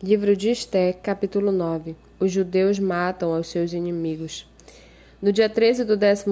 Livro de Esté, capítulo 9 Os judeus matam aos seus inimigos. No dia 13 do 12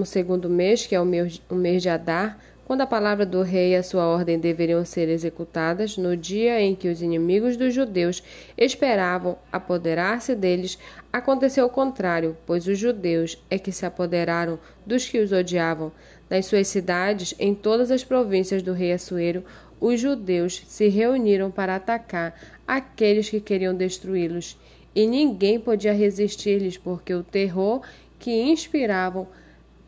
mês, que é o mês de Adar, quando a palavra do rei e a sua ordem deveriam ser executadas, no dia em que os inimigos dos judeus esperavam apoderar-se deles, aconteceu o contrário, pois os judeus é que se apoderaram dos que os odiavam. Nas suas cidades, em todas as províncias do rei Assuero, os judeus se reuniram para atacar aqueles que queriam destruí-los, e ninguém podia resistir-lhes, porque o terror que inspiravam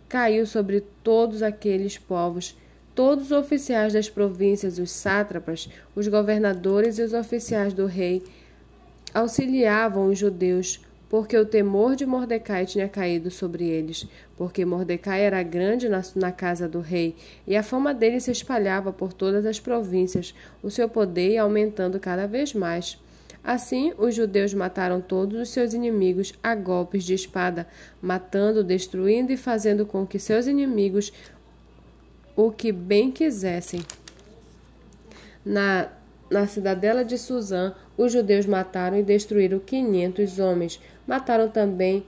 caiu sobre todos aqueles povos. Todos os oficiais das províncias, os sátrapas, os governadores e os oficiais do rei auxiliavam os judeus porque o temor de Mordecai tinha caído sobre eles, porque Mordecai era grande na, na, casa do rei, e a fama dele se espalhava por todas as províncias, o seu poder aumentando cada vez mais. Assim, os judeus mataram todos os seus inimigos a golpes de espada, matando, destruindo e fazendo com que seus inimigos o que bem quisessem. Na, na cidadela de Suzã, os judeus mataram e destruíram quinhentos homens, Mataram também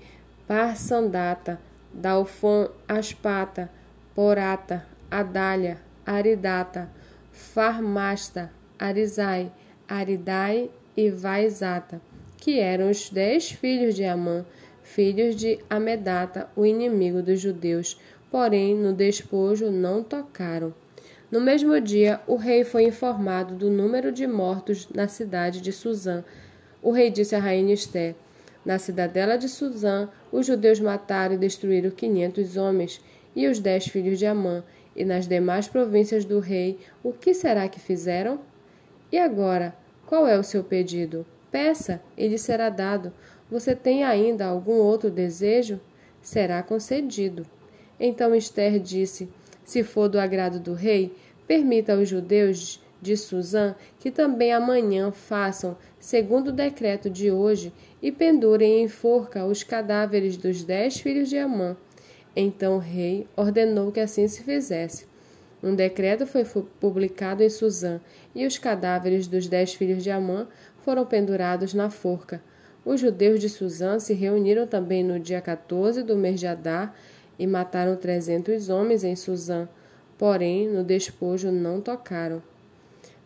Parsandata, Dalfon, Aspata, Porata, Adália, Aridata, Farmasta, Arizai, Aridai e Vaizata, que eram os dez filhos de Amã, filhos de Amedata, o inimigo dos judeus, porém no despojo não tocaram. No mesmo dia, o rei foi informado do número de mortos na cidade de Suzã. O rei disse a rainha Esté: na cidadela de Suzã, os judeus mataram e destruíram quinhentos homens e os dez filhos de Amã, e nas demais províncias do rei, o que será que fizeram? E agora, qual é o seu pedido? Peça, ele será dado. Você tem ainda algum outro desejo? Será concedido. Então Esther disse: Se for do agrado do rei, permita aos judeus de Suzã que também amanhã façam, segundo o decreto de hoje, e pendurem em forca os cadáveres dos dez filhos de Amã. Então o rei ordenou que assim se fizesse. Um decreto foi publicado em Suzã, e os cadáveres dos dez filhos de Amã foram pendurados na forca. Os judeus de Suzã se reuniram também no dia 14 do mês de Adar e mataram trezentos homens em Suzã, porém no despojo não tocaram.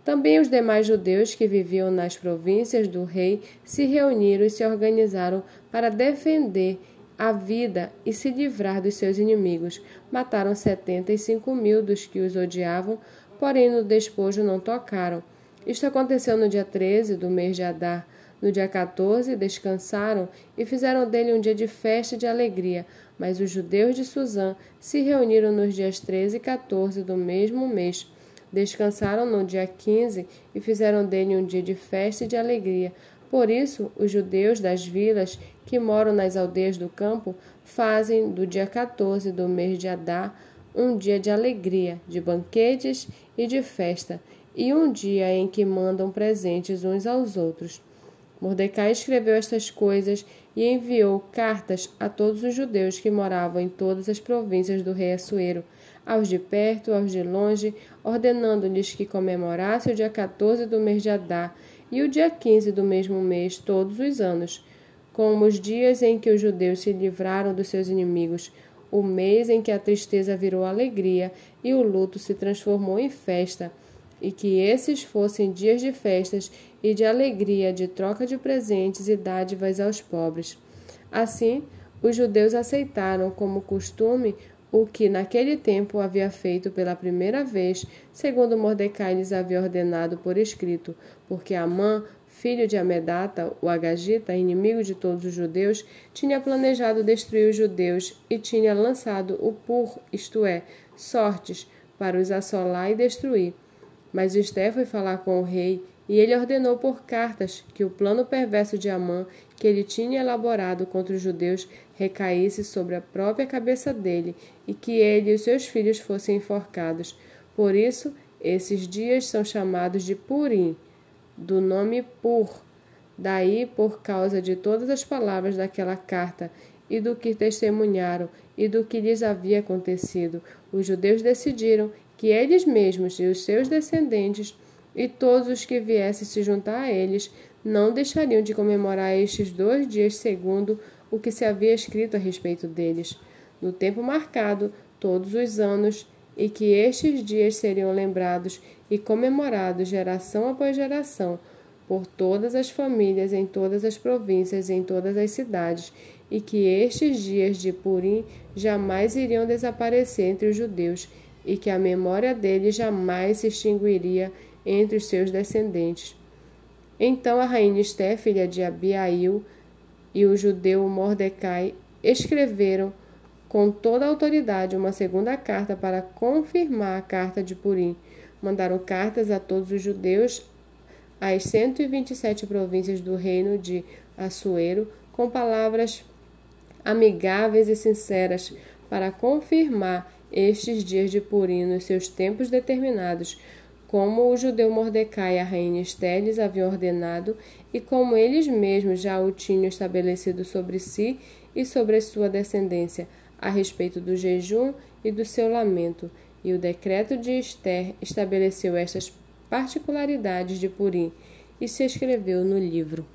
Também os demais judeus que viviam nas províncias do rei se reuniram e se organizaram para defender a vida e se livrar dos seus inimigos. Mataram setenta e cinco mil dos que os odiavam, porém no despojo não tocaram. Isto aconteceu no dia 13 do mês de Adar. No dia 14 descansaram e fizeram dele um dia de festa e de alegria, mas os judeus de Suzã se reuniram nos dias 13 e 14 do mesmo mês Descansaram no dia 15 e fizeram dele um dia de festa e de alegria. Por isso, os judeus das vilas que moram nas aldeias do campo fazem do dia 14 do mês de Adá um dia de alegria, de banquetes e de festa, e um dia em que mandam presentes uns aos outros. Mordecai escreveu estas coisas e enviou cartas a todos os judeus que moravam em todas as províncias do rei Assuero, aos de perto, aos de longe, ordenando-lhes que comemorassem o dia 14 do mês de Adá e o dia 15 do mesmo mês todos os anos, como os dias em que os judeus se livraram dos seus inimigos, o mês em que a tristeza virou alegria e o luto se transformou em festa, e que esses fossem dias de festas e de alegria, de troca de presentes e dádivas aos pobres. Assim, os judeus aceitaram como costume o que naquele tempo havia feito pela primeira vez, segundo Mordecai lhes havia ordenado por escrito, porque Amã, filho de Amedata, o Agagita, inimigo de todos os judeus, tinha planejado destruir os judeus e tinha lançado o pur, isto é, sortes, para os assolar e destruir. Mas Esté foi falar com o rei e ele ordenou por cartas que o plano perverso de Amã, que ele tinha elaborado contra os judeus, recaísse sobre a própria cabeça dele e que ele e os seus filhos fossem enforcados. Por isso, esses dias são chamados de Purim, do nome Pur. Daí, por causa de todas as palavras daquela carta e do que testemunharam e do que lhes havia acontecido, os judeus decidiram que eles mesmos e os seus descendentes e todos os que viessem se juntar a eles não deixariam de comemorar estes dois dias segundo o que se havia escrito a respeito deles, no tempo marcado, todos os anos, e que estes dias seriam lembrados e comemorados geração após geração por todas as famílias em todas as províncias em todas as cidades, e que estes dias de Purim jamais iriam desaparecer entre os judeus, e que a memória deles jamais se extinguiria entre os seus descendentes. Então a rainha Esté, filha de Abiail, e o judeu Mordecai escreveram com toda a autoridade uma segunda carta para confirmar a carta de Purim. Mandaram cartas a todos os judeus as 127 províncias do reino de Assuero com palavras amigáveis e sinceras para confirmar estes dias de Purim nos seus tempos determinados, como o judeu Mordecai e a rainha Estélis haviam ordenado e como eles mesmos já o tinham estabelecido sobre si e sobre sua descendência, a respeito do jejum e do seu lamento. E o decreto de Esther estabeleceu estas particularidades de Purim e se escreveu no livro.